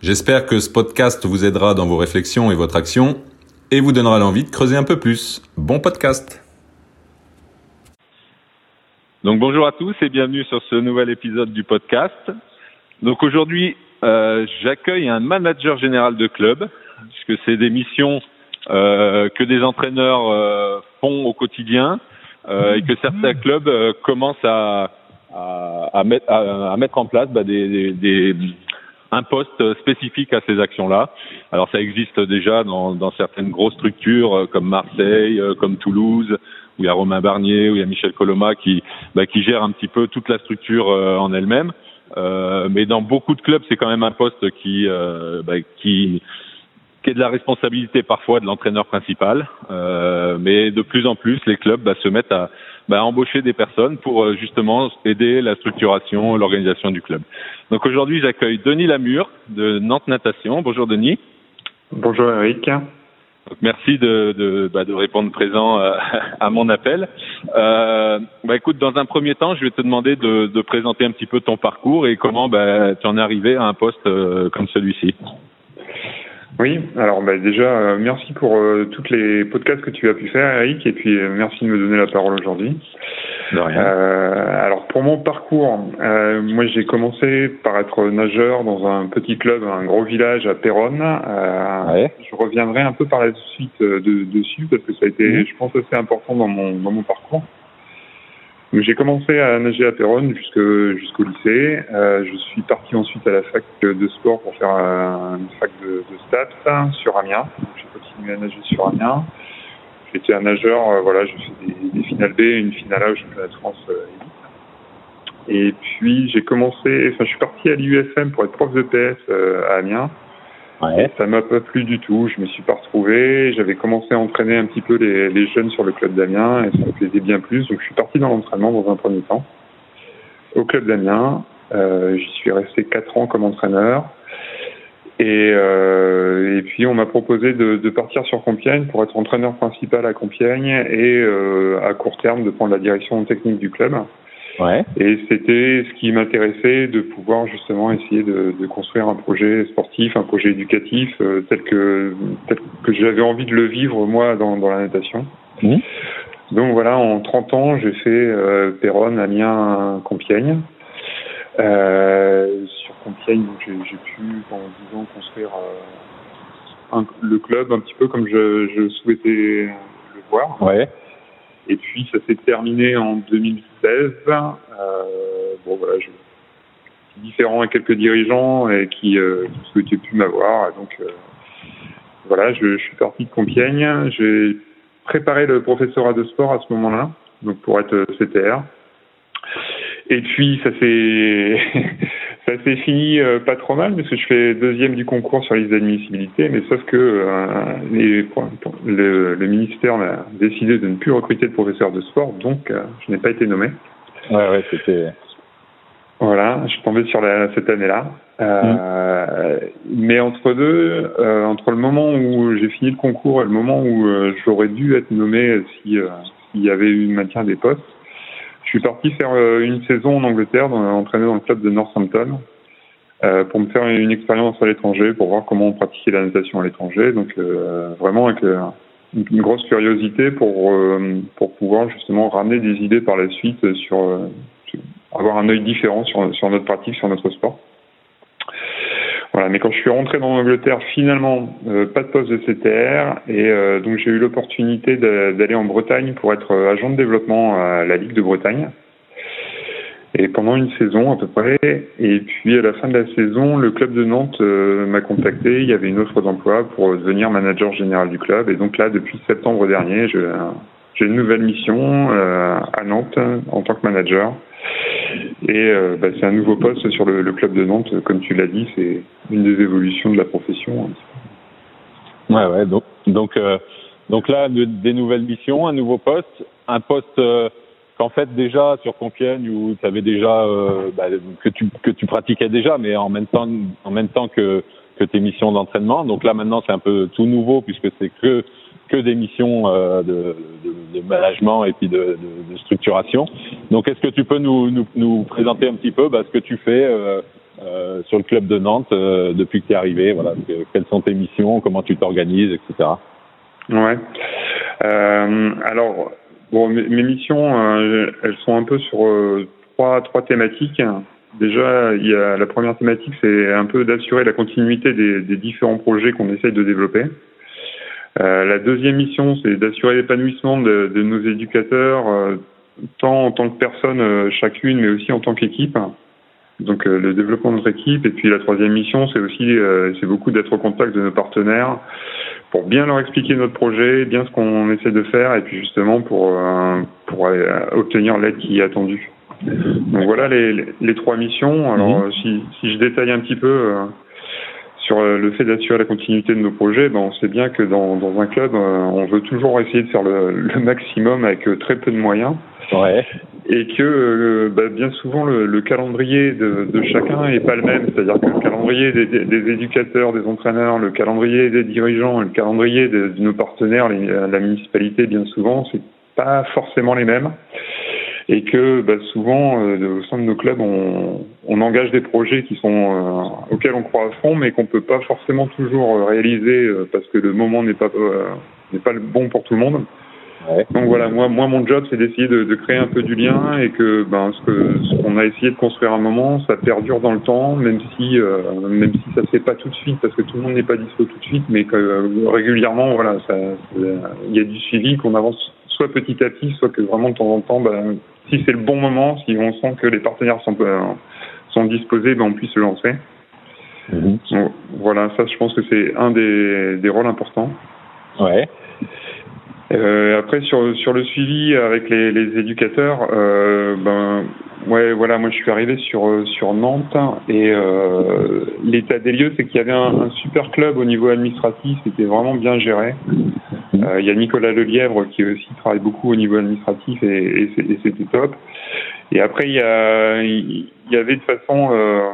J'espère que ce podcast vous aidera dans vos réflexions et votre action et vous donnera l'envie de creuser un peu plus. Bon podcast Donc bonjour à tous et bienvenue sur ce nouvel épisode du podcast. Donc aujourd'hui, euh, j'accueille un manager général de club, puisque c'est des missions euh, que des entraîneurs euh, font au quotidien euh, et que certains clubs euh, commencent à, à, à, mettre, à, mettre en place bah, des, des, des, un poste spécifique à ces actions-là. Alors ça existe déjà dans, dans certaines grosses structures euh, comme Marseille, comme Toulouse, où il y a Romain Barnier, où il y a Michel Coloma qui, bah, qui gère un petit peu toute la structure en elle-même. Euh, mais dans beaucoup de clubs, c'est quand même un poste qui, euh, bah, qui, qui est de la responsabilité parfois de l'entraîneur principal. Euh, mais de plus en plus, les clubs bah, se mettent à bah, embaucher des personnes pour euh, justement aider la structuration, l'organisation du club. Donc aujourd'hui, j'accueille Denis Lamure de Nantes Natation. Bonjour Denis. Bonjour Eric merci de, de, bah, de, répondre présent euh, à mon appel. Euh, bah, écoute, dans un premier temps, je vais te demander de, de présenter un petit peu ton parcours et comment bah, tu en es arrivé à un poste euh, comme celui-ci. Oui, alors bah, déjà, euh, merci pour euh, toutes les podcasts que tu as pu faire, Eric, et puis euh, merci de me donner la parole aujourd'hui. De rien. alors pour mon parcours, moi j'ai commencé par être nageur dans un petit club, un gros village à Péronne. Ouais. Je reviendrai un peu par la suite de, dessus parce que ça a été, mmh. je pense, assez important dans mon dans mon parcours. J'ai commencé à nager à Péronne jusqu'au lycée. Euh, je suis parti ensuite à la fac de sport pour faire une fac de, de stats sur Amiens. J'ai continué à nager sur Amiens. J'étais un nageur, euh, voilà, j'ai fait des, des, finales B, une finale A au championnat de France euh, Et puis j'ai commencé, enfin je suis parti à l'UFM pour être prof de PS euh, à Amiens. Ça m'a pas plu du tout, je me suis pas retrouvé. J'avais commencé à entraîner un petit peu les, jeunes sur le club d'Amiens et ça me plaisait bien plus. Donc je suis parti dans l'entraînement dans un premier temps au club d'Amiens. Euh, J'y suis resté quatre ans comme entraîneur. Et, euh, puis on m'a proposé de, de, partir sur Compiègne pour être entraîneur principal à Compiègne et euh, à court terme de prendre la direction technique du club. Ouais. Et c'était ce qui m'intéressait de pouvoir justement essayer de, de, construire un projet sportif, un projet éducatif euh, tel que tel que j'avais envie de le vivre moi dans, dans la natation. Mmh. Donc voilà, en 30 ans, j'ai fait euh, Péronne, Amiens, Compiègne. Euh, sur Compiègne, j'ai pu pendant 10 ans construire euh, un, le club un petit peu comme je, je souhaitais le voir. Ouais. Et puis ça s'est terminé en 2016. Euh, bon voilà, je différent à quelques dirigeants et qui, euh, qui souhaitaient plus m'avoir. Donc euh, voilà, je, je, suis parti de Compiègne. J'ai préparé le professorat de sport à ce moment-là, donc pour être CTR. Et puis ça s'est ça s'est fini euh, pas trop mal parce que je fais deuxième du concours sur liste d'admissibilité, mais sauf que euh, les, le, le, ministère a décidé de ne plus recruter de professeur de sport, donc euh, je n'ai pas été nommé. Ouais, ouais, c'était. Voilà, je suis tombé sur la, cette année-là. Mmh. Mais entre deux, entre le moment où j'ai fini le concours et le moment où j'aurais dû être nommé si s'il y avait eu maintien des postes, je suis parti faire une saison en Angleterre, entraîné dans le club de Northampton, euh, pour me faire une expérience à l'étranger, pour voir comment on pratiquait la natation à l'étranger. Donc euh, vraiment avec euh, une grosse curiosité pour pour pouvoir justement ramener des idées par la suite sur, sur avoir un œil différent sur, sur notre pratique, sur notre sport. Voilà, mais quand je suis rentré dans l'Angleterre, finalement, euh, pas de poste de CTR, et euh, donc j'ai eu l'opportunité d'aller en Bretagne pour être agent de développement à la Ligue de Bretagne. Et pendant une saison à peu près, et puis à la fin de la saison, le club de Nantes euh, m'a contacté, il y avait une offre d'emploi pour devenir manager général du club, et donc là, depuis septembre dernier, j'ai une nouvelle mission à Nantes en tant que manager. Et euh, bah, c'est un nouveau poste sur le, club de Nantes, comme tu l'as dit, c'est une des évolutions de la profession. Ouais, ouais. Donc, donc, euh, donc là, des nouvelles missions, un nouveau poste, un poste euh, qu'en fait déjà sur Compiègne où tu avais déjà bah, que tu pratiquais déjà, mais en même temps en même temps que tes missions d'entraînement. Donc là maintenant c'est un peu tout nouveau puisque c'est que que des missions euh, de, de, de, management et puis de, de structuration. Donc est-ce que tu peux nous, nous, nous, présenter un petit peu bah, ce que tu fais euh, euh, sur le club de Nantes euh, depuis que tu es arrivé Voilà, quelles sont tes missions, comment tu t'organises, etc. Ouais. Euh, alors bon, mes, mes missions, elles sont un peu sur trois trois thématiques. Déjà, il y a la première thématique, c'est un peu d'assurer la continuité des, des différents projets qu'on essaye de développer. Euh, la deuxième mission, c'est d'assurer l'épanouissement de, de, nos éducateurs, euh, tant en tant que personne euh, chacune, mais aussi en tant qu'équipe. Donc le développement de notre équipe. Et puis la troisième mission, c'est aussi c'est beaucoup d'être au contact de nos partenaires pour bien leur expliquer notre projet, bien ce qu'on essaie de faire, et puis justement pour pour obtenir l'aide qui est attendue. Donc voilà les, les, trois missions. Alors mhm. si, si je détaille un petit peu sur euh, le fait d'assurer la continuité de nos projets, ben on sait bien que dans, dans un club, euh, on veut toujours essayer de faire le, le maximum avec euh, très peu de moyens. Ouais. Et que ben, bien souvent le, le calendrier de, de, chacun est pas le même, c'est-à-dire que le calendrier des, des, éducateurs, des entraîneurs, le calendrier des dirigeants, le calendrier de, de nos partenaires, les, la municipalité, bien souvent, c'est pas forcément les mêmes et que bah, souvent euh, au sein de nos clubs on, on, engage des projets qui sont euh, auxquels on croit à fond mais qu'on peut pas forcément toujours euh, réaliser euh, parce que le moment n'est pas n'est pas le bon pour tout le monde. Ouais. Donc voilà, moi, moi mon job c'est d'essayer de, de, créer un peu du lien et que ben ce que ce qu'on a essayé de construire à un moment, ça perdure dans le temps, même si même si ça se fait pas tout de suite parce que tout le monde n'est pas dispo tout de suite, mais que régulièrement voilà, ça il y a du suivi qu'on avance soit petit à petit, soit que vraiment de temps en temps, ben, si c'est le bon moment, si on sent que les partenaires sont, euh, sont disposés, ben on puisse se lancer. Mhm. Donc, voilà, ça je pense que c'est un des, des rôles importants. Ouais. Euh, après sur sur le suivi avec les, les éducateurs, euh, ben ouais voilà moi je suis arrivé sur sur Nantes et euh, l'état des lieux c'est qu'il y avait un, un, super club au niveau administratif, c'était vraiment bien géré. Euh, il y a Nicolas Lelièvre qui aussi travaille beaucoup au niveau administratif et, et c'était top. Et après il y a il y avait de façon euh,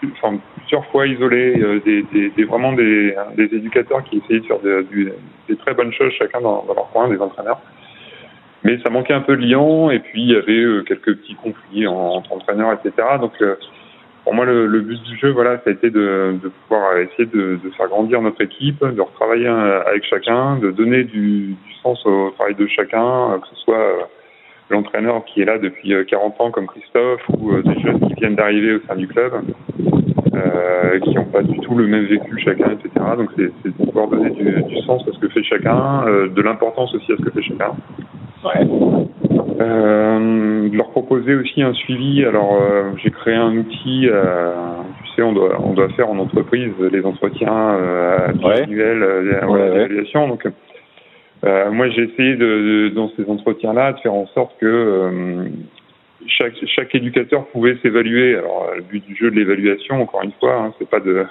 plusieurs fois isolés, euh, des, vraiment des, des, éducateurs qui essayaient de faire des, très bonnes choses chacun dans, leur coin, des entraîneurs. Mais ça manquait un peu de lien, et puis il y avait euh, quelques petits conflits entre entraîneurs, etc. Donc pour moi, le, but du jeu, voilà, ça a été de, pouvoir essayer de, de, faire grandir notre équipe, de retravailler avec chacun, de donner du, du sens au travail de chacun, que ce soit l'entraîneur qui est là depuis 40 ans comme Christophe ou des jeunes qui viennent d'arriver au sein du club euh, qui n'ont pas du tout le même vécu chacun, etc. Donc c'est de pouvoir donner du, du, sens à ce que fait chacun, euh, de l'importance aussi à ce que fait chacun. Ouais. Euh, de leur proposer aussi un suivi. Alors euh, j'ai créé un outil. Euh, tu sais, on doit on doit faire en entreprise les entretiens euh, annuels, ouais, ouais, d'évaluation. Donc moi j'ai essayé de, de, dans ces entretiens-là de faire en sorte que chaque, chaque éducateur pouvait s'évaluer. Alors le but du jeu de l'évaluation, encore une fois, hein, c'est pas de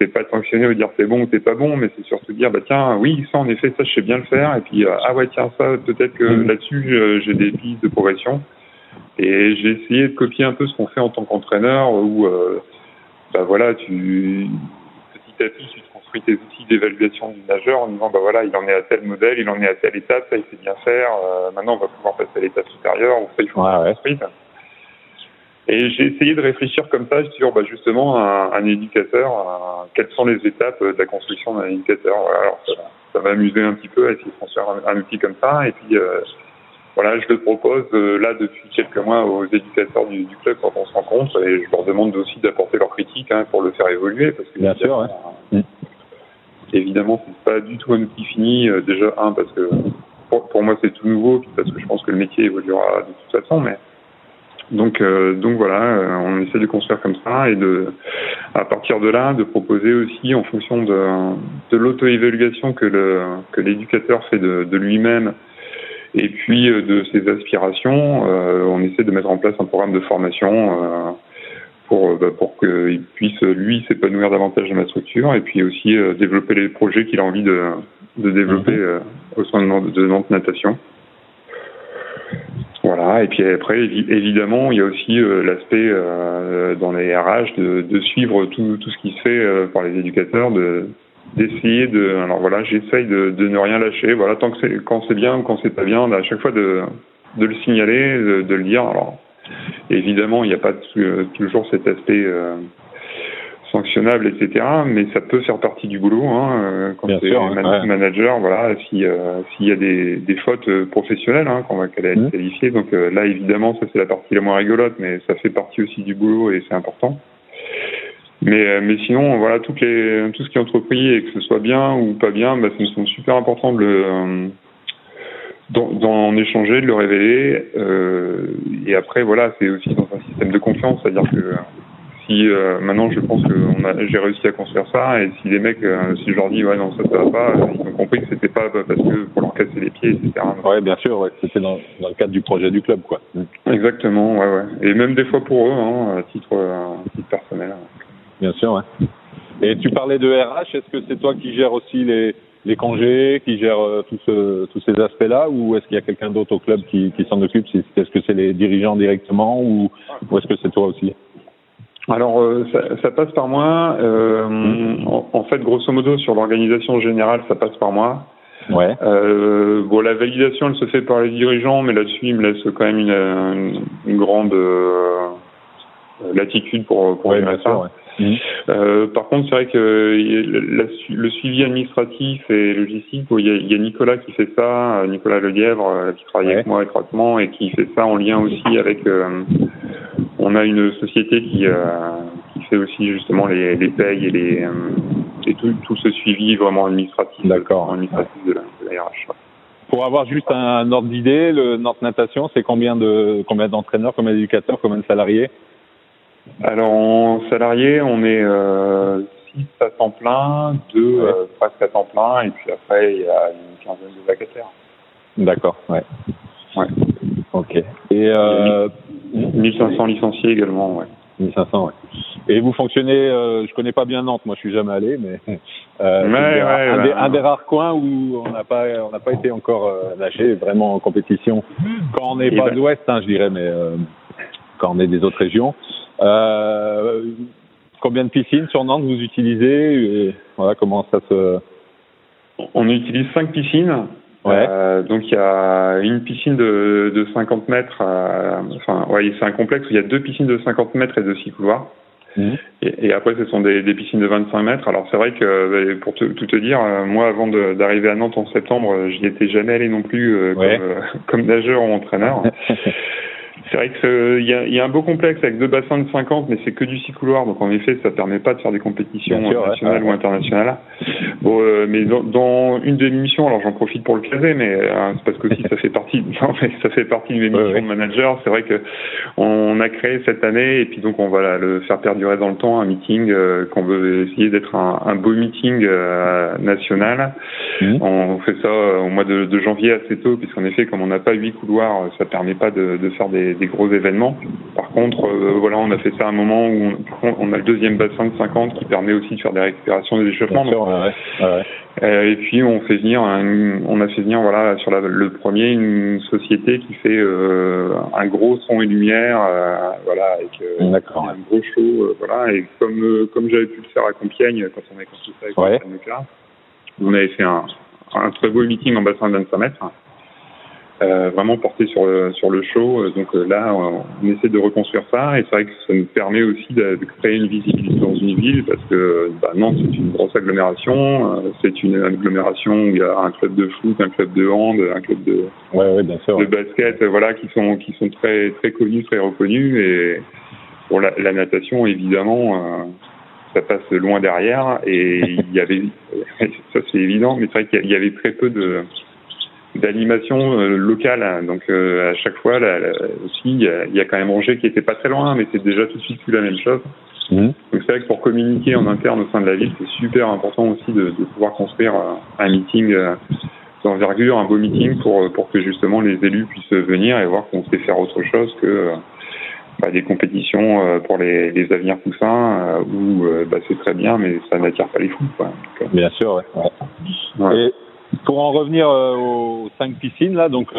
c'est pas de sanctionner ou de dire t'es bon ou t'es pas bon, mais c'est surtout de dire bah tiens oui ça en effet ça je sais bien le faire et puis euh, ah ouais tiens ça peut-être que mmh. là-dessus j'ai des pistes de progression et j'ai essayé de copier un peu ce qu'on fait en tant qu'entraîneur où euh, bah voilà tu petit à petit tu construis tes outils d'évaluation du nageur en disant bah voilà il en est à tel modèle, il en est à telle étape, ça il sait bien faire, euh, maintenant on va pouvoir passer à l'étape supérieure, ou ça il faut ouais, ouais. Et j'ai essayé de réfléchir comme ça sur bah, justement un, un éducateur, un, quelles sont les étapes de la construction d'un éducateur. Voilà, alors ça, m'a amusé un petit peu à essayer de construire un, un outil comme ça. Et puis euh, voilà, je le propose euh, là depuis quelques mois aux éducateurs du, du, club quand on se rencontre et je leur demande aussi d'apporter leurs critiques hein, pour le faire évoluer parce que bien sûr, ouais. Évidemment, c'est pas du tout un outil fini. Euh, déjà, un, parce que pour, pour moi, c'est tout nouveau, puis parce que je pense que le métier évoluera de toute façon, mais donc, euh, donc voilà, euh, on essaie de construire comme ça et de, à partir de là, de proposer aussi en fonction de, de l'auto-évaluation que le que l'éducateur fait de, de lui-même et puis euh, de ses aspirations, euh, on essaie de mettre en place un programme de formation pour bah, pour qu'il puisse lui s'épanouir davantage dans la structure et puis aussi développer les projets qu'il a envie de de développer mhm. au sein de Nantes Natation. Voilà, et puis après, évidemment, il y a aussi euh, l'aspect euh, dans les RH de, de suivre tout, tout, ce qui se fait euh, par les éducateurs, de d'essayer de. Alors voilà, j'essaye de, de, ne rien lâcher. Voilà, tant que c'est quand c'est bien ou quand c'est pas bien, à chaque fois de, de le signaler, de, de le dire. Alors évidemment, il n'y a pas toujours cet aspect sanctionnable, etc. Mais ça peut faire partie du boulot hein, euh, quand c'est un manager. Voilà, si euh, s'il y a des, des fautes euh, professionnelles hein, qu'on va mmh. qualifier. Donc là, évidemment, ça c'est la partie la moins rigolote, mais ça fait partie aussi du boulot et c'est important. Mais mais sinon, voilà, toutes les tout ce qui est entrepris et que ce soit bien ou pas bien, bah, me semble super important de le d'en échanger, de le révéler. Euh, et après, voilà, c'est aussi dans un système de confiance, c'est-à-dire que si euh, maintenant je pense que j'ai réussi à construire ça et si les mecs euh, si je leur dis ouais non ça ça va pas euh, ils ont compris que c'était pas parce que pour leur casser les pieds etc ouais bien sûr ouais. c'était dans, dans, le cadre du projet du club quoi exactement ouais ouais et même des fois pour eux hein, à titre à titre personnel bien sûr ouais et tu parlais de RH est-ce que c'est toi qui gères aussi les les congés, qui gère tous, ce, tous ces aspects-là, ou est-ce qu'il y a quelqu'un d'autre au club qui, qui s'en occupe? Est-ce que c'est les dirigeants directement, ou, ou est-ce que c'est toi aussi? Alors, euh, ça, ça, passe par moi. Euh, en, fait, grosso modo, sur l'organisation générale, ça passe par moi. Ouais. Euh, bon, la validation, elle se fait par les dirigeants, mais là-dessus, il me laisse quand même une, une, grande euh, latitude pour, pour ouais, ça. Mmh. Euh, par contre, c'est vrai que le suivi administratif et logistique, il y, a, il y, a, Nicolas qui fait ça, Nicolas Ledièvre, qui travaille avec moi étroitement et qui fait ça en lien aussi avec on a une société qui, euh, qui fait aussi justement les, les payes et, les, euh, et tout, tout, ce suivi vraiment administratif, D'accord. administratif de la, de la RH. Pour avoir juste un ordre d'idée, le Nantes Natation, c'est combien de combien d'entraîneurs, combien d'éducateurs, combien de salariés? Alors en salariés, on est euh, 6 à temps plein, 2 ouais. euh, presque à temps plein, et puis après il y a une quinzaine de vacataires. D'accord, ouais. Ouais. Ok. Et euh, 1500 licenciés également, ouais. 1500, ouais. Et vous fonctionnez, euh, je connais pas bien Nantes, moi je suis jamais allé, mais euh, ouais, ouais, un, ouais, des, un, des, rares coins où on n'a pas, on n'a pas été encore euh, lâché vraiment en compétition. Quand on n'est pas ben... de l'Ouest, hein, je dirais, mais euh, quand on est des autres régions. Euh, combien de piscines sur Nantes vous utilisez et, Voilà, comment ça se. On utilise cinq piscines. Ouais. Euh, donc il y a une piscine de, de 50 mètres, euh, enfin ouais, c'est un complexe où il y a deux piscines de 50 mètres et de six couloirs. Mmh. Et, et, après, ce sont des, des, piscines de 25 mètres. Alors, c'est vrai que, pour te, tout te dire, moi, avant d'arriver à Nantes en septembre, j'y étais jamais allé non plus euh, ouais. comme, euh, comme, nageur ou entraîneur. C'est vrai qu'il y a, y a un beau complexe avec deux bassins de 50, mais c'est que du six couloirs, donc en effet, ça permet pas de faire des compétitions sûr, nationales ouais. ou internationales. Bon, euh, mais dans, dans, une des missions, alors j'en profite pour le caser, mais euh, c'est parce que aussi ça fait partie, non, mais ça fait partie de mes missions ouais, de manager. C'est vrai que on a créé cette année et puis donc on va le faire perdurer dans le temps un meeting euh, qu'on veut essayer d'être un, un, beau meeting euh, national. Mmh. On fait ça au mois de, de janvier assez tôt, puisqu'en effet, comme on n'a pas huit couloirs, ça permet pas de, de faire des, des, gros événements. Par contre, euh, voilà, on a fait ça à un moment où on, on, a le deuxième bassin de 50 qui permet aussi de faire des récupérations des échauffements. Sûr, ouais, ouais. Euh, et puis on fait venir, un, on a fait venir voilà sur la, le premier une société qui fait euh, un gros son et lumière, voilà avec un gros show, voilà. Et comme comme j'avais pu le faire à Compiègne quand on avait construit ça avec ouais. nucléaire, on avait fait un, un très beau meeting en bassin de 25 mètres. Euh, vraiment porté sur le, sur le show. Donc euh, là, on, essaie de reconstruire ça et c'est vrai que ça nous permet aussi de, de, créer une visibilité dans une ville parce que bah, Nantes, c'est une grosse agglomération. Euh, c'est une agglomération où il y a un club de foot, un club de hand, un club de, ouais, ouais, bien sûr, de basket, voilà, qui sont, qui sont très, très connus, très reconnus. Et pour la, la natation, évidemment, ça passe loin derrière et il y avait, ça c'est évident, mais c'est vrai qu'il y avait très peu de d'animation euh, locale. Donc euh, à chaque fois, là, là, aussi, il y, y, a, quand même Angers qui était pas très loin, mais c'est déjà tout de suite plus la même chose. Mmh. Donc c'est vrai que pour communiquer en interne au sein de la ville, c'est super important aussi de, de pouvoir construire euh, un meeting euh, d'envergure, un beau meeting pour pour que justement les élus puissent venir et voir qu'on sait faire autre chose que bah, des compétitions pour les, les avenirs poussins où bah, c'est très bien, mais ça n'attire pas les fous. Quoi. bien sûr, ouais. ouais. Et pour en revenir aux cinq piscines là, donc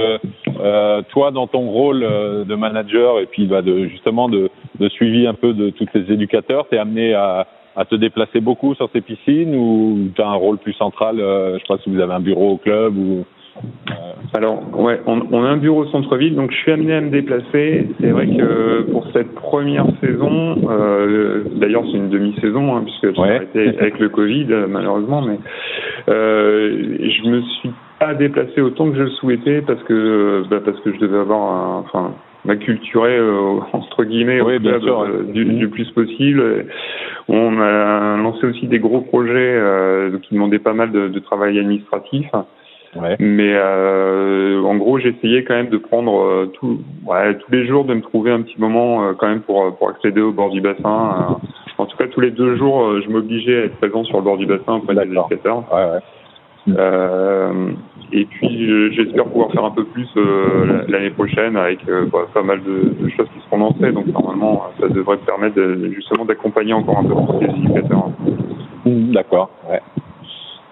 toi dans ton rôle de manager et puis bah, de justement de, de suivi un peu de tous ces éducateurs, t'es amené à à te déplacer beaucoup sur ces piscines ou tu as un rôle plus central euh, Je sais pas si vous avez un bureau au club ou. Euh... Alors, ouais, on, on, a un bureau au centre-ville, donc je suis amené à me déplacer. C'est vrai que pour cette première saison, euh, d'ailleurs c'est une demi-saison, hein, puisque j'ai arrêté avec le Covid, malheureusement, mais euh, je me suis pas déplacé autant que je le souhaitais parce que bah, parce que je devais avoir un, enfin m'acculturer euh, entre guillemets oui, bien sûr, euh, du, du, plus possible. On a lancé aussi des gros projets euh, qui demandaient pas mal de, de travail administratif. Ouais. Mais euh, en gros, j'essayais quand même de prendre euh, tout, ouais, tous les jours, de me trouver un petit moment euh, quand même pour, pour accéder au bord du bassin. en tout cas, tous les deux jours, je m'obligeais à être présent sur le bord du bassin auprès des éducateurs. Ouais, et puis j'espère pouvoir faire un peu plus l'année prochaine avec bah, pas mal de, de, choses qui seront lancées. Donc normalement, ça devrait permettre de, justement d'accompagner encore un peu plus les éducateurs. D'accord. Ouais.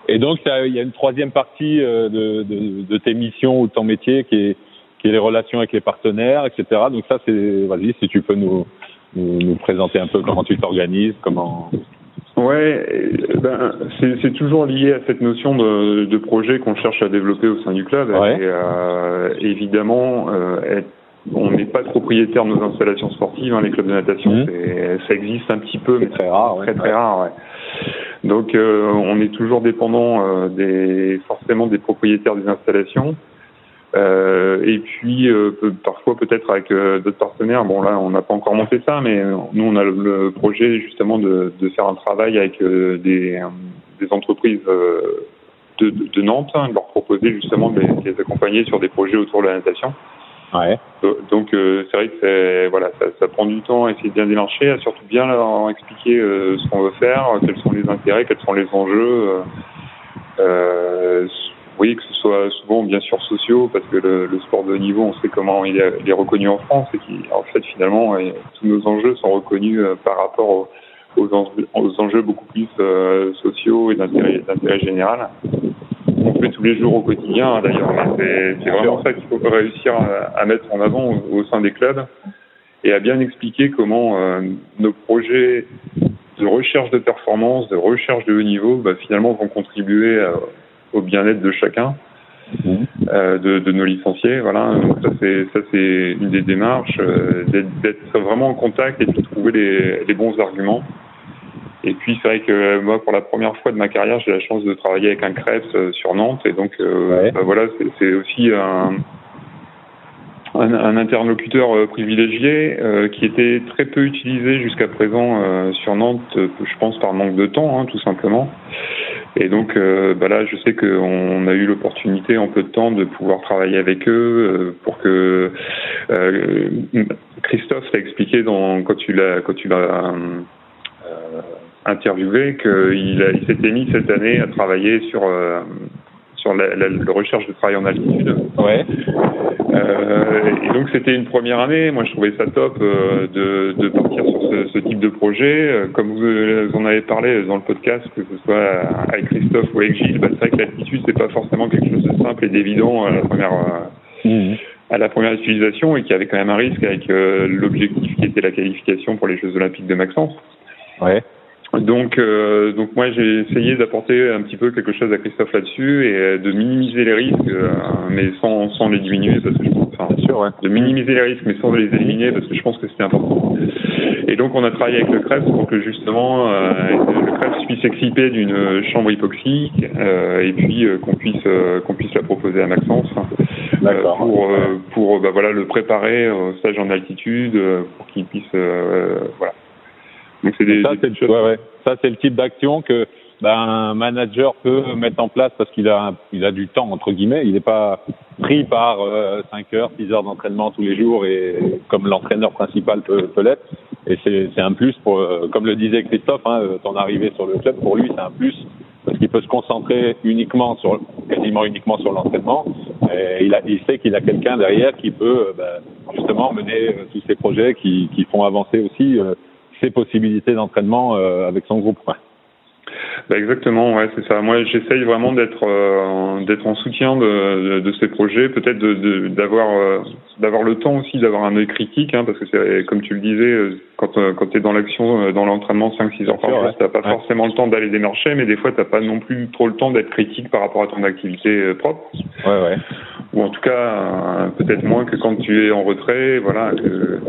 Et donc il y a une troisième partie de, de, de, tes missions ou de ton métier qui est, qui est les relations avec les partenaires, etc. Donc ça c'est, vas-y, si tu peux nous, nous, nous présenter un peu comment tu t'organises, comment. Ouais, ben, c'est toujours lié à cette notion de, de projet qu'on cherche à développer au sein du club. Ouais. Et, euh, évidemment, euh, être, on n'est pas propriétaire de nos installations sportives, hein, les clubs de natation. Mmh. Ça existe un petit peu, mais très rare. Très très rare, ouais. Donc, euh, on est toujours dépendant euh, des forcément des propriétaires des installations. Euh, et puis euh, parfois peut-être avec euh, d'autres partenaires. Bon là, on n'a pas encore monté ça, mais nous on a le, le projet justement de, de, faire un travail avec euh, des, des, entreprises euh, de, de, Nantes, hein, de leur proposer justement de les, accompagner sur des projets autour de la natation. Ouais. Donc c'est vrai que voilà, ça, ça, prend du temps à essayer de bien démarcher, à surtout bien leur expliquer ce qu'on veut faire, quels sont les intérêts, quels sont les enjeux. Euh, oui, que ce soit souvent bien sûr sociaux, parce que le, le sport de niveau, on sait comment il est, il est reconnu en France, et qu'en fait finalement tous nos enjeux sont reconnus euh, par rapport aux, aux, enjeux, aux enjeux beaucoup plus euh, sociaux et d'intérêt général. On fait tous les jours au quotidien hein, d'ailleurs, c'est vraiment ça qu'il faut réussir à, à, mettre en avant au, au, sein des clubs et à bien expliquer comment euh, nos projets de recherche de performance, de recherche de haut niveau, bah, finalement vont contribuer à, au bien-être de chacun, mmh. euh, de, de, nos licenciés. Voilà, donc ça c'est ça c'est une des démarches euh, d'être vraiment en contact et de trouver les, les bons arguments. Et puis c'est vrai que moi, pour la première fois de ma carrière, j'ai la chance de travailler avec un CREPS euh, sur Nantes, et donc euh, ouais. bah, voilà, c'est aussi un, un, un interlocuteur euh, privilégié euh, qui était très peu utilisé jusqu'à présent euh, sur Nantes, je pense par manque de temps, hein, tout simplement. Et donc bah là, je sais qu'on a eu l'opportunité en peu de temps de pouvoir travailler avec eux pour que Christophe l'a expliqué dans, quand tu l'as quand tu l'as interviewé qu'il il s'était mis cette année à travailler sur sur la, la, la, recherche de travail en altitude. Ouais. Euh, et donc c'était une première année. Moi, je trouvais ça top euh, de, de, partir sur ce, ce, type de projet. Euh, comme vous en avez parlé dans le podcast, que ce soit avec Christophe ou avec Gilles, bah, c'est vrai que l'altitude c'est pas forcément quelque chose de simple et d'évident à la première. Mmh. À la première utilisation et qui avait quand même un risque avec euh, l'objectif qui était la qualification pour les Jeux Olympiques de Maxence. Ouais. Donc, euh, donc moi j'ai essayé d'apporter un petit peu quelque chose à Christophe là-dessus et de minimiser les risques, euh, mais sans, sans les diminuer parce que je pense, enfin, sûr, ouais. de minimiser les risques mais sans les éliminer parce que je pense que c'était important. Et donc on a travaillé avec le CREPS pour que justement euh, le CREPS puisse s'équiper d'une chambre hypoxique euh, et puis qu'on puisse qu'on puisse la proposer à Maxence pour pour bah, voilà le préparer au stage en altitude pour qu'il puisse voilà donc c'est des, ça, des c'est, ouais, ouais. ça, c'est le type d'action que ben, un manager peut mettre en place parce qu'il a, il a du temps, entre guillemets. Il n'est pas pris par euh, 5 heures, 6 heures d'entraînement tous les jours et comme l'entraîneur principal peut, peut l'être. Et c'est, c'est un plus pour, euh, comme le disait Christophe, hein, ton arrivée sur le club, pour lui, c'est un plus parce qu'il peut se concentrer uniquement sur, quasiment uniquement sur l'entraînement Et il, a, il sait qu'il a quelqu'un derrière qui peut bah, justement mener tous ces projets qui, qui font avancer aussi ses possibilités d'entraînement avec son groupe. Bah exactement, ouais, c'est ça. Moi, j'essaye vraiment d'être euh, d'être en soutien de, de, ces projets, peut-être d'avoir de, euh, d'avoir le temps aussi d'avoir un œil critique, hein, parce que c'est comme tu le disais, euh, quand quand tu es dans l'action, dans l'entraînement 5-6 heures par jour, t'as pas forcément le temps d'aller démarcher, mais des fois t'as pas non plus trop le temps d'être critique par rapport à ton activité propre. Ouais, ouais. Ou en tout cas, peut-être moins que quand tu es en retrait, voilà, que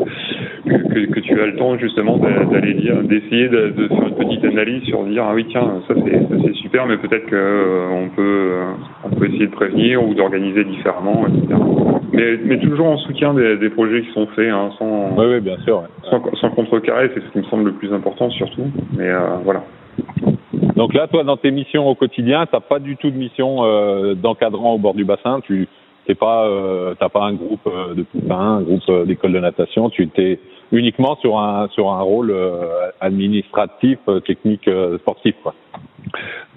que, que tu as le temps justement d'aller dire, d'essayer de, de, faire une petite analyse sur dire ah oui tiens ça c'est super, mais peut-être qu'on euh, peut, euh, on peut essayer de prévenir ou d'organiser différemment, etc. Mais, mais toujours en soutien des, des projets qui sont faits, hein, sans, oui, oui, bien sûr, sans, sans contrecarrer, c'est ce qui me semble le plus important surtout. Mais euh, voilà. Donc là, toi, dans tes missions au quotidien, t'as pas du tout de mission euh, d'encadrant au bord du bassin. Tu t'es pas, euh, t'as pas un groupe de poupins, un groupe d'école de natation. Tu t'es uniquement sur un sur un rôle administratif, technique, sportif, quoi.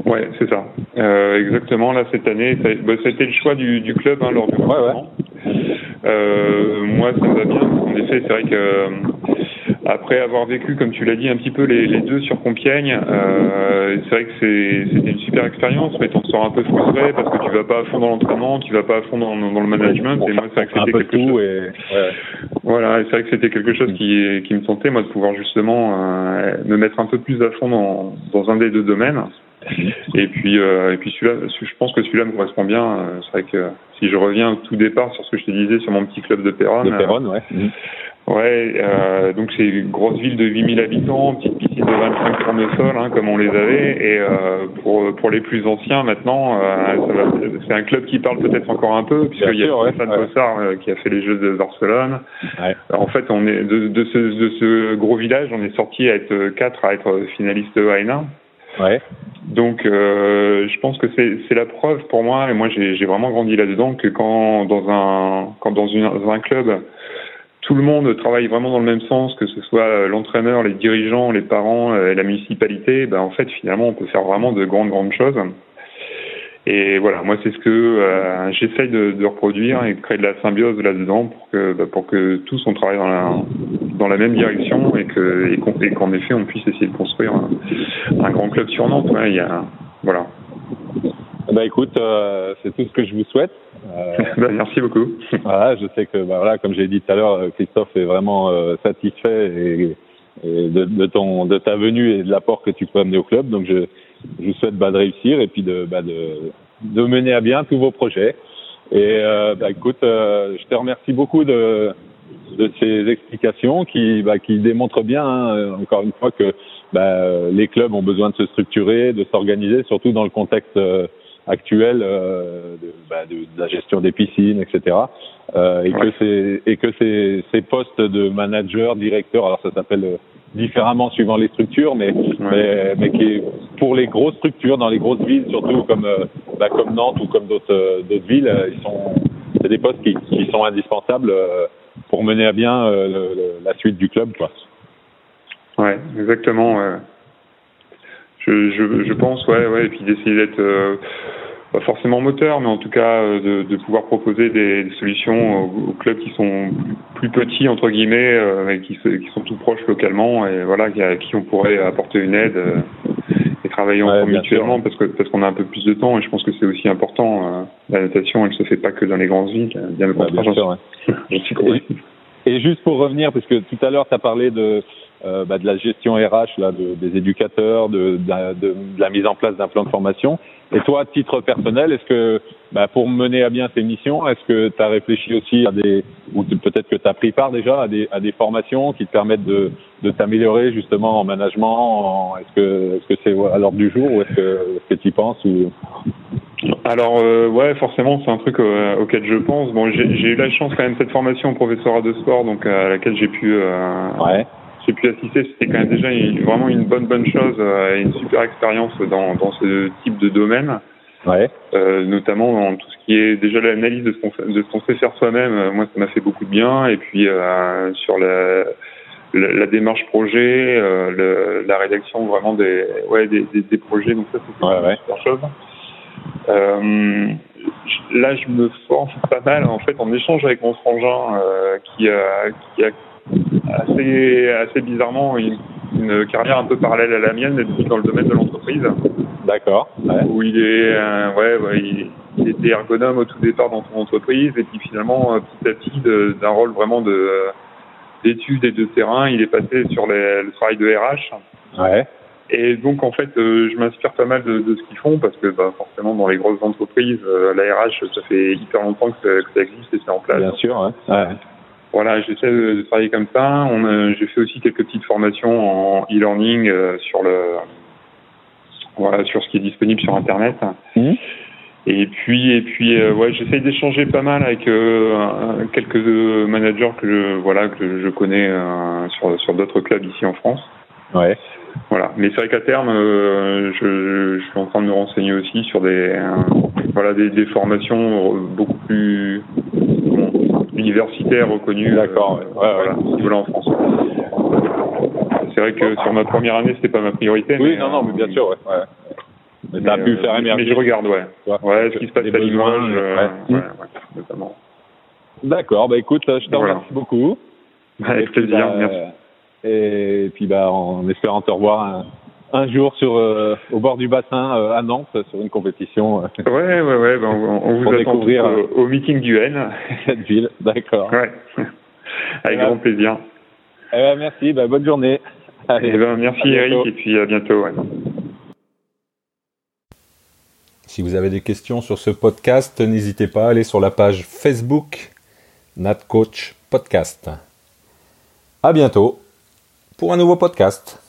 Ouais, c'est ça. Euh, exactement. Là, cette année, ça, bah, c'était le choix du, du club hein, lors du ouais, ouais. Euh, moi, ça va bien. En effet, c'est vrai que euh, après avoir vécu, comme tu l'as dit, un petit peu les, les deux sur Compiègne, euh, c'est vrai que c'était une super expérience, mais t'en sors un peu frustré parce que tu vas pas à fond dans l'entraînement, tu vas pas à fond dans, dans le management. et moi, c'est vrai que c'était quelque chose. Et... Ouais. Voilà, c'est vrai que c'était quelque chose qui, qui me tentait, moi, de pouvoir justement euh, me mettre un peu plus à fond dans, dans un des deux domaines. Et puis, euh, et puis celui-là, je pense que celui-là me correspond bien. C'est vrai que si je reviens au tout départ sur ce que je te disais sur mon petit club de Péronne. De Péronne, ouais. Ouais, euh, donc c'est une grosse ville de 8000 habitants, petite piscine de 25 tournesols, hein, comme on les avait. Et euh, pour pour les plus anciens maintenant, euh, c'est un club qui parle peut-être encore un peu, puisqu'il y a Stéphane ouais, Bossard qui a fait les Jeux de Barcelone. Ouais. en fait, on est de, de, ce, de ce gros village, on est sorti à être quatre à être finaliste A1. Ouais. Donc, euh, je pense que c'est la preuve pour moi, et moi j'ai vraiment grandi là-dedans, que quand dans un quand dans, une, dans un club tout le monde travaille vraiment dans le même sens, que ce soit l'entraîneur, les dirigeants, les parents, et la municipalité, ben en fait finalement on peut faire vraiment de grandes grandes choses. Et voilà, moi c'est ce que euh, j'essaye de, reproduire et de créer de la symbiose là-dedans pour que bah, pour que tous on travaille dans la dans la même direction et que et qu'en effet on puisse essayer de construire un, grand club sur Nantes. Il y a voilà. Bah écoute, euh, c'est tout ce que je vous souhaite. Euh, bah, merci beaucoup. voilà, je sais que bah, voilà, comme j'ai dit tout à l'heure, Christophe est vraiment euh, satisfait et, et de, de, ton de ta venue et de l'apport que tu peux amener au club. Donc je je vous souhaite bah, de réussir et puis de, bah, de, de mener à bien tous vos projets. Et euh, bah, écoute, euh, je te remercie beaucoup de, de ces explications qui, bah, qui démontrent bien, hein, encore une fois, que les clubs ont besoin de se structurer, de s'organiser, surtout dans le contexte euh, actuel euh, de, bah, de, de, la gestion des piscines, etc. Euh, et, ouais. que ces, et que ces, ces postes de manager, directeur, alors ça s'appelle différemment suivant les structures, mais, ouais. mais, mais, qui est pour les grosses structures, dans les grosses villes, surtout comme, euh, bah, comme Nantes ou comme d'autres euh, d'autres villes, euh, ils sont c'est des postes qui, qui sont indispensables pour mener à bien le, le, la suite du club. Quoi. Ouais, exactement. Ouais. Je, je, je pense, ouais, ouais, et puis d'essayer d'être pas forcément moteur, mais en tout cas euh, de, de pouvoir proposer des, des solutions aux, aux, clubs qui sont plus petits entre guillemets, euh, et qui, qui, sont tout proches localement, et voilà, à qui on pourrait apporter une aide euh, et travailler ouais, mutuellement sûr. parce que parce qu'on a un peu plus de temps, et je pense que c'est aussi important. Euh, la natation, elle se fait pas que dans les grandes villes, bien le contraire. Ouais, et, et juste pour revenir, parce que tout à l'heure tu as parlé de euh, bah, de la gestion RH, là, de, des éducateurs, de, de, de, la mise en place d'un plan de formation. Et toi, à titre personnel, est-ce que, bah, pour mener à bien tes missions, est-ce que tu as réfléchi aussi à des, ou peut-être que tu as pris part déjà à des, à des formations qui te permettent de, de t'améliorer justement en management Est-ce que est-ce que c'est à l'ordre du jour ou est-ce que est-ce que tu y penses ou... Alors euh, ouais, forcément, c'est un truc euh, auquel je pense. Bon, j'ai eu la chance quand même cette formation au professorat de sport, donc à laquelle j'ai pu euh, ouais j'ai pu assister, c'était quand même déjà une, vraiment une bonne bonne chose, euh, une super expérience dans, dans ce type de domaine. Ouais. Euh, notamment dans tout ce qui est déjà l'analyse de ce qu'on de ce qu'on sait faire soi-même. Euh, moi, ça m'a fait beaucoup de bien. Et puis euh, sur la, la, la, démarche projet, euh, le, la rédaction vraiment des ouais des, des, des projets. Donc ça, c'est ouais, une ouais. super chose. Là, je me forme pas mal en fait en échange avec mon frangin qui a assez, assez bizarrement une, une, carrière un peu parallèle à la mienne dans le domaine de l'entreprise. D'accord. Ouais. Où il est, euh, ouais, ouais il, il, était ergonome au tout départ dans son entreprise et puis finalement petit à petit d'un rôle vraiment de d'études et de terrain, il est passé sur les, le travail de RH. Ouais. Et donc en fait, euh, je m'inspire pas mal de, de ce qu'ils font parce que bah, forcément dans les grosses entreprises, euh, la RH, ça fait hyper longtemps que ça, que ça existe et c'est en place. Bien sûr. Ouais. ouais. Voilà, j'essaie de, de, travailler comme ça. On j'ai fait aussi quelques petites formations en e-learning euh, sur le voilà sur ce qui est disponible sur Internet. Mmh. Et puis et puis euh, ouais, j'essaie d'échanger pas mal avec euh, quelques managers que je voilà que je connais euh, sur sur d'autres clubs ici en France. Ouais. Voilà, mais c'est vrai qu'à terme, je, je, suis en train de me renseigner aussi sur des voilà des, des, formations beaucoup plus bon, universitaires reconnues. D'accord. Euh, ouais, voilà, ouais. Voilà, en France. C'est vrai que sur ma première année, c'était pas ma priorité. Oui, mais, non, non, mais bien sûr, ouais. Mais, t'as pu faire émerger. Mais je regarde, ouais. Ouais, ce qui se passe à Limoges, ouais. ouais, ouais, notamment. D'accord, bah écoute, je te Voilà. remercie beaucoup. Avec plaisir, bah, merci. Et puis bah en espérant te revoir un, jour sur euh, au bord du bassin euh, à Nantes sur une compétition. euh, Ouais, ouais, ouais. Ben, on, on vous attend découvrir, au, au meeting du N. cette ville. D'accord. Ouais. Avec Ouais. grand plaisir. Eh ben, merci, bonne journée. Allez, Eh ben, merci. Eric et puis à bientôt. Ouais. Si vous avez des questions sur ce podcast, n'hésitez pas à aller sur la page Facebook NatCoach Podcast. À bientôt pour un nouveau podcast.